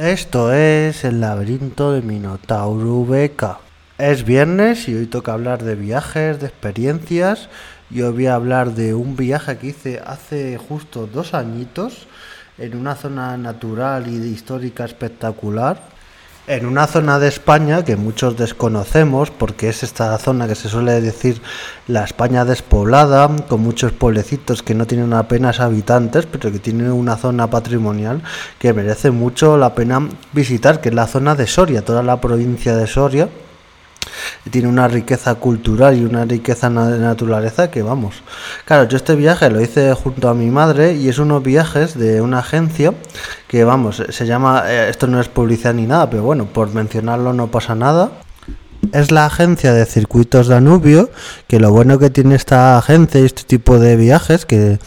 Esto es el laberinto de Minotauro Beca. Es viernes y hoy toca hablar de viajes, de experiencias. Y hoy voy a hablar de un viaje que hice hace justo dos añitos en una zona natural y histórica espectacular en una zona de España que muchos desconocemos, porque es esta zona que se suele decir la España despoblada, con muchos pueblecitos que no tienen apenas habitantes, pero que tienen una zona patrimonial que merece mucho la pena visitar, que es la zona de Soria, toda la provincia de Soria tiene una riqueza cultural y una riqueza de naturaleza que vamos. Claro, yo este viaje lo hice junto a mi madre y es unos viajes de una agencia que vamos, se llama, eh, esto no es publicidad ni nada, pero bueno, por mencionarlo no pasa nada. Es la agencia de circuitos Danubio, que lo bueno que tiene esta agencia y este tipo de viajes, que,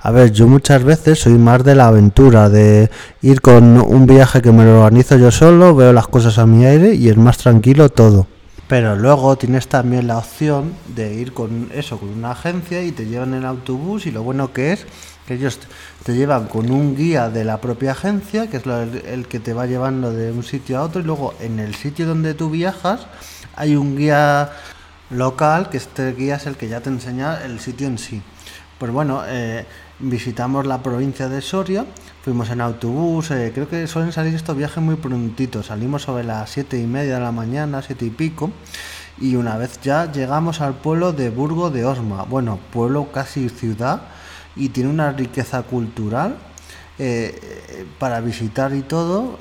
a ver, yo muchas veces soy más de la aventura, de ir con un viaje que me lo organizo yo solo, veo las cosas a mi aire y es más tranquilo todo. Pero luego tienes también la opción de ir con eso, con una agencia y te llevan en autobús y lo bueno que es que ellos te llevan con un guía de la propia agencia, que es el, que te va llevando de un sitio a otro y luego en el sitio donde tú viajas hay un guía local, que este guía es el que ya te enseña el sitio en sí. Pues bueno, eh, visitamos la provincia de Soria, fuimos en autobús, eh, creo que suelen salir estos viajes muy prontitos, salimos sobre las siete y media de la mañana, siete y pico, y una vez ya llegamos al pueblo de Burgo de Osma, bueno, pueblo casi ciudad, y tiene una riqueza cultural eh, para visitar y todo.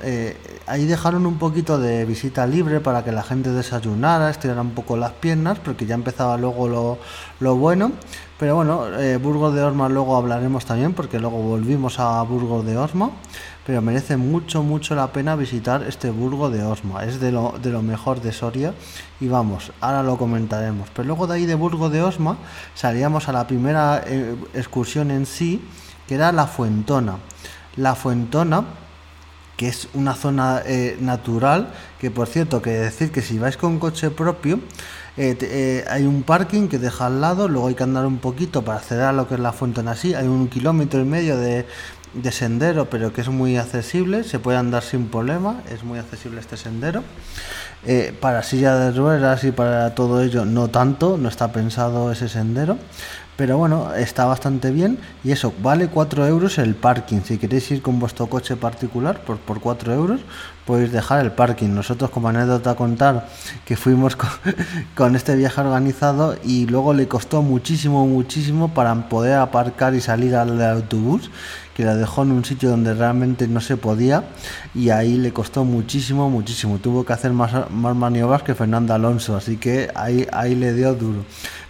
Ahí dejaron un poquito de visita libre para que la gente desayunara, estirara un poco las piernas, porque ya empezaba luego lo, lo bueno. Pero bueno, eh, Burgos de Osma luego hablaremos también, porque luego volvimos a Burgos de Osma. Pero merece mucho, mucho la pena visitar este Burgo de Osma. Es de lo, de lo mejor de Soria. Y vamos, ahora lo comentaremos. Pero luego de ahí de Burgo de Osma salíamos a la primera excursión en sí, que era la Fuentona. La Fuentona, que es una zona eh, natural, que por cierto, que decir que si vais con coche propio, eh, eh, hay un parking que deja al lado, luego hay que andar un poquito para acceder a lo que es la Fuentona así, hay un kilómetro y medio de, de sendero, pero que es muy accesible, se puede andar sin problema, es muy accesible este sendero. para silla de ruedas y para todo ello no tanto, no está pensado ese sendero. Pero bueno, está bastante bien y eso, vale 4 euros el parking. Si queréis ir con vuestro coche particular por, por 4 euros, podéis dejar el parking. Nosotros como anécdota contar que fuimos con, este viaje organizado y luego le costó muchísimo, muchísimo para poder aparcar y salir al autobús, que la dejó en un sitio donde realmente no se podía y ahí le costó muchísimo, muchísimo. Tuvo que hacer más, más maniobras que Fernando Alonso, así que ahí, ahí le dio duro.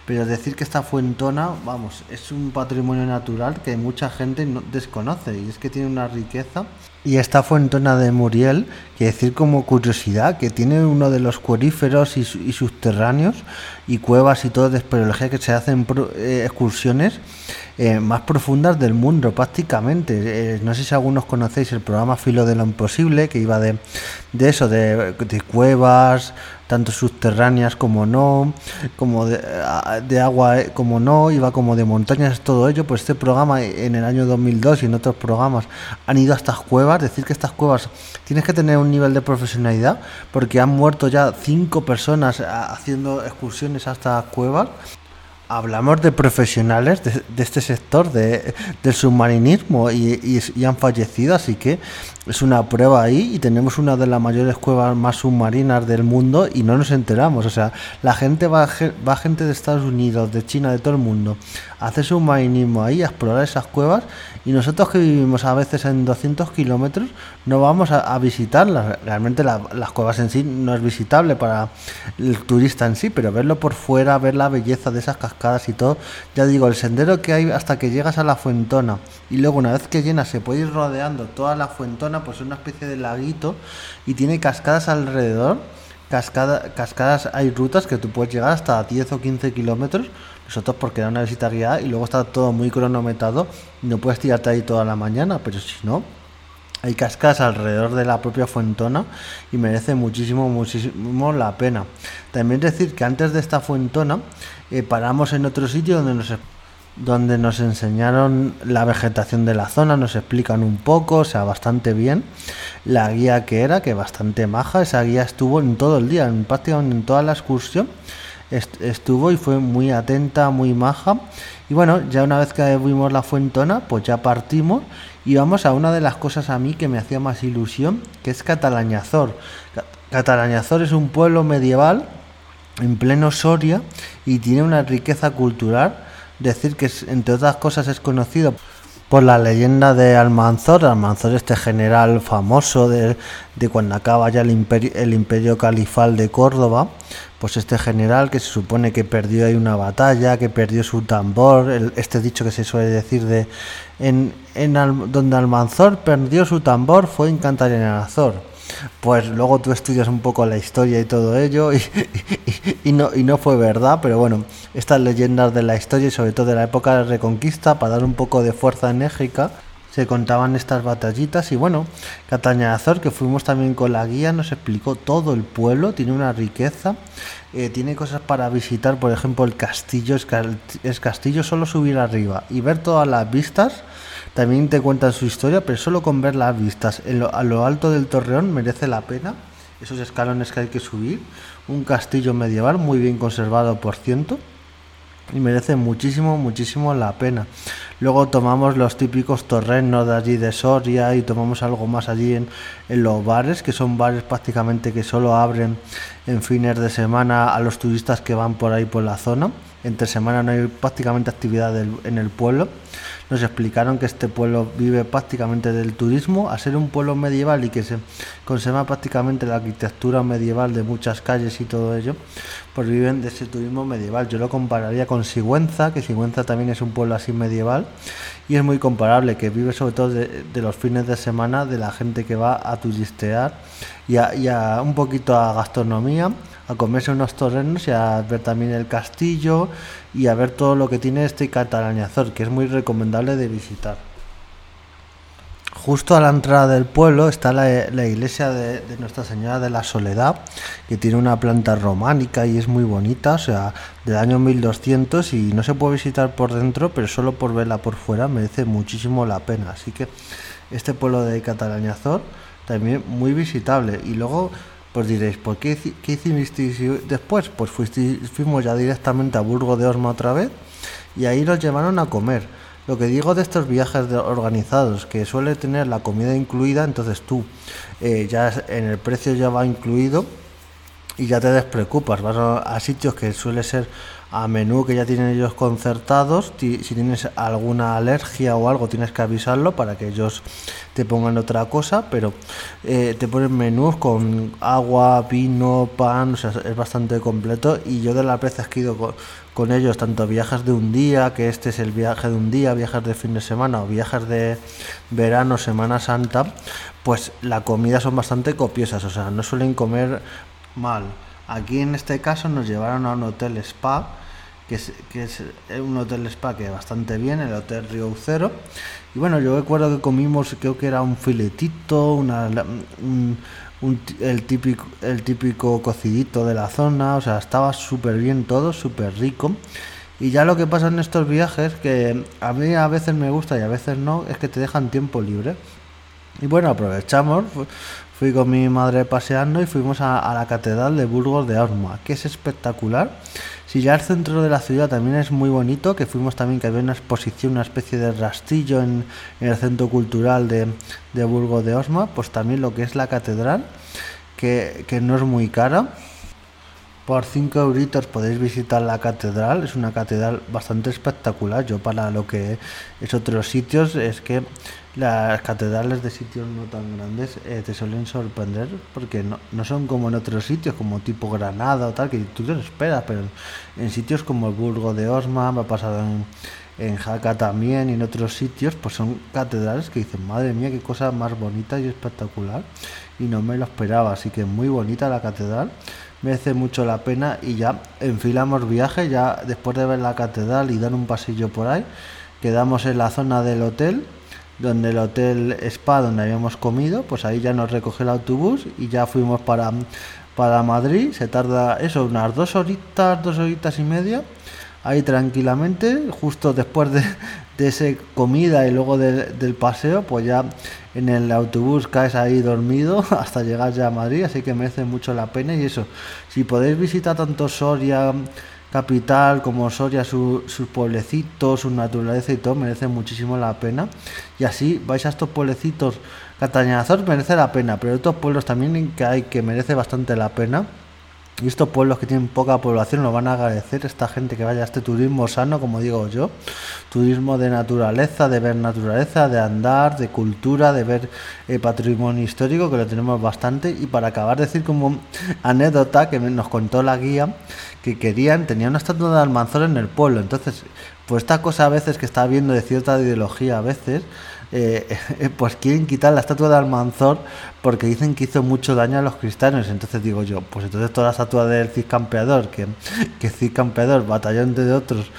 Pero decir que esta fuentona, vamos, es un patrimonio natural que mucha gente no desconoce y es que tiene una riqueza. Y esta fuentona de Muriel, que decir como curiosidad, que tiene uno de los cueríferos y, subterráneos y cuevas y todo de espeleología que se hacen eh, excursiones eh, más profundas del mundo prácticamente. Eh, no sé si algunos conocéis el programa Filo de lo Imposible, que iba de, de eso, de, de cuevas, tanto subterráneas como no, como de, agua eh, como no, iba como de montañas, todo ello, pues este programa en el año 2002 y en otros programas han ido a estas cuevas, decir que estas cuevas tienes que tener un nivel de profesionalidad porque han muerto ya cinco personas haciendo excursiones a estas cuevas hablamos de profesionales de, este sector de, del submarinismo y, han fallecido, así que es una prueba ahí y tenemos una de las mayores cuevas más submarinas del mundo y no nos enteramos. O sea, la gente va, va gente de Estados Unidos, de China, de todo el mundo, a hacer submarinismo ahí, a explorar esas cuevas y nosotros que vivimos a veces en 200 kilómetros no vamos a, visitarlas. Realmente las cuevas en sí no es visitable para el turista en sí, pero verlo por fuera, ver la belleza de esas cascadas y todo, ya digo, el sendero que hay hasta que llegas a la fuentona y luego una vez que llenas se puede ir rodeando toda la fuentona pues es una especie de laguito y tiene cascadas alrededor. Cascada, cascadas, hay rutas que tú puedes llegar hasta 10 o 15 kilómetros. Nosotros porque era una visita guiada y luego está todo muy cronometrado. No puedes tirarte ahí toda la mañana, pero si no, hay cascadas alrededor de la propia fuentona y merece muchísimo, muchísimo la pena. También decir que antes de esta fuentona eh, paramos en otro sitio donde nos donde nos enseñaron la vegetación de la zona, nos explican un poco, o sea, bastante bien. La guía que era, que bastante maja, esa guía estuvo en todo el día, en prácticamente en toda la excursión estuvo y fue muy atenta, muy maja. Y bueno, ya una vez que vimos la Fuentona, pues ya partimos y vamos a una de las cosas a mí que me hacía más ilusión, que es Catalañazor. Catalañazor es un pueblo medieval en pleno Soria y tiene una riqueza cultural decir que entre otras cosas es conocido por la leyenda de Almanzor, Almanzor este general famoso de, cuando acaba ya el imperio, el imperio califal de Córdoba, pues este general que se supone que perdió ahí una batalla, que perdió su tambor, este dicho que se suele decir de en, en donde Almanzor perdió su tambor fue en Cantarenazor pues luego tú estudias un poco la historia y todo ello y, no, y no fue verdad, pero bueno, estas leyendas de la historia y sobre todo de la época de Reconquista, para dar un poco de fuerza enérgica, se contaban estas batallitas y bueno, Cataña Azor, que fuimos también con la guía, nos explicó todo el pueblo, tiene una riqueza, eh, tiene cosas para visitar, por ejemplo el castillo, es castillo solo subir arriba y ver todas las vistas también te cuentan su historia, pero solo con ver las vistas a lo alto del torreón merece la pena. Esos escalones que hay que subir. Un castillo medieval muy bien conservado, por ciento. Y merece muchísimo, muchísimo la pena. Luego tomamos los típicos torrenos de allí de Soria y tomamos algo más allí en, en los bares, que son bares prácticamente que solo abren en fines de semana a los turistas que van por ahí por la zona. Entre semana no hay prácticamente actividad en el pueblo. Nos explicaron que este pueblo vive prácticamente del turismo, a ser un pueblo medieval y que se conserva prácticamente la arquitectura medieval de muchas calles y todo ello, pues viven de ese turismo medieval. Yo lo compararía con Sigüenza, que Sigüenza también es un pueblo así medieval. Y es muy comparable, que vive sobre todo de, los fines de semana de la gente que va a turistear y a un poquito a gastronomía a comerse unos torrenos y a ver también el castillo y a ver todo lo que tiene este catalañazor, que es muy recomendable de visitar. Justo a la entrada del pueblo está la, iglesia de, Nuestra Señora de la Soledad, que tiene una planta románica y es muy bonita, o sea, del año 1200 y no se puede visitar por dentro, pero solo por verla por fuera merece muchísimo la pena. Así que este pueblo de Catalañazor también muy visitable. Y luego pues diréis, ¿por qué, qué hicisteis después? Pues fuimos ya directamente a Burgo de Osma otra vez y ahí nos llevaron a comer. Lo que digo de estos viajes organizados, que suele tener la comida incluida, entonces tú eh, ya en el precio ya va incluido y ya te despreocupas, vas a sitios que suele ser a menú que ya tienen ellos concertados. Si tienes alguna alergia o algo, tienes que avisarlo para que ellos te pongan otra cosa. Pero eh, te ponen menús con agua, vino, pan, o sea, es bastante completo. Y yo de las veces que he ido con, ellos, tanto viajes de un día, que este es el viaje de un día, viajes de fin de semana o viajes de verano, Semana Santa, pues la comida son bastante copiosas, o sea, no suelen comer mal. Aquí en este caso nos llevaron a un hotel spa que es, un hotel spa que bastante bien, el Hotel Río Cero. Y bueno, yo recuerdo que comimos, creo que era un filetito, el típico cocidito de la zona, o sea, estaba súper bien todo, súper rico. Y ya lo que pasa en estos viajes, que a mí a veces me gusta y a veces no, es que te dejan tiempo libre. Y bueno, aprovechamos, fui con mi madre paseando y fuimos a, la Catedral de Burgos de Osma, que es espectacular si ya el centro de la ciudad también es muy bonito, que fuimos también, que había una exposición, una especie de rastrillo en, el centro cultural de, de Burgos de Osma, pues también lo que es la catedral, que, que no es muy cara. Por 5 euritos podéis visitar la catedral, es una catedral bastante espectacular. Yo para lo que es otros sitios es que las catedrales de sitios no tan grandes eh, te suelen sorprender porque no, no, son como en otros sitios, como tipo Granada o tal, que tú te esperas, pero en sitios como el Burgo de Osma, me ha pasado en, en Jaca también y en otros sitios, pues son catedrales que dicen, madre mía, qué cosa más bonita y espectacular, y no me lo esperaba, así que muy bonita la catedral, merece mucho la pena y ya enfilamos viaje, ya después de ver la catedral y dar un pasillo por ahí, quedamos en la zona del hotel donde el hotel Spa donde habíamos comido, pues ahí ya nos recoge el autobús y ya fuimos para, para Madrid. Se tarda eso, unas dos horitas, dos horitas y media ahí tranquilamente, justo después de, de esa comida y luego del paseo, pues ya en el autobús caes ahí dormido hasta llegar ya a Madrid, así que merece mucho la pena y eso, si podéis visitar tanto Soria capital como Soria, sus pueblecitos, su naturaleza y todo, merece muchísimo la pena. Y así vais a estos pueblecitos, Catañazor merece la pena, pero otros pueblos también que hay que merece bastante la pena. Y estos pueblos que tienen poca población lo van a agradecer esta gente que vaya a este turismo sano, como digo yo. Turismo de naturaleza, de ver naturaleza, de andar, de cultura, de ver eh, patrimonio histórico, que lo tenemos bastante. Y para acabar, decir como anécdota que nos contó la guía, que querían, tenían una estatua de Almanzor en el pueblo. Entonces, pues esta cosa a veces que está viendo de cierta ideología, a veces eh, pues quieren quitar la estatua de Almanzor porque dicen que hizo mucho daño a los cristianos. Entonces digo yo, pues entonces toda la estatua del Cid Campeador, que, que Cid Campeador batalló entre otros,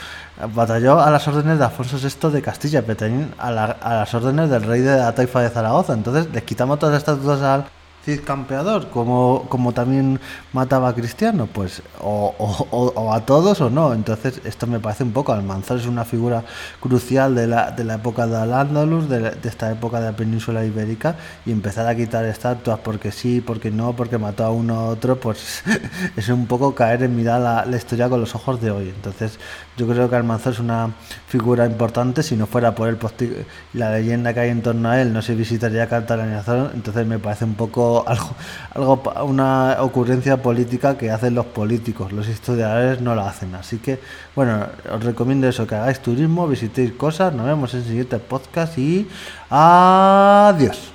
batalló a las órdenes de Alfonso VI de Castilla, pero también a, a las órdenes del rey de la taifa de Zaragoza. Entonces les quitamos todas las estatuas al Cid Campeador, como, como también mataba a Cristiano, pues o, o, a todos o no. Entonces esto me parece un poco, Almanzor es una figura crucial de la, de la época de Al-Ándalus, de, de, esta época de la península ibérica, y empezar a quitar estatuas porque sí, porque no, porque mató a uno a otro, pues es un poco caer en mirar la historia con los ojos de hoy. Entonces yo creo que Almanzor es una figura importante, si no fuera por el la leyenda que hay en torno a él, no se visitaría Catalañazón, entonces me parece un poco algo, algo, una ocurrencia política que hacen los políticos, los historiadores no la hacen. Así que, bueno, os recomiendo eso, que hagáis turismo, visitéis cosas, nos vemos en el siguiente podcast y adiós.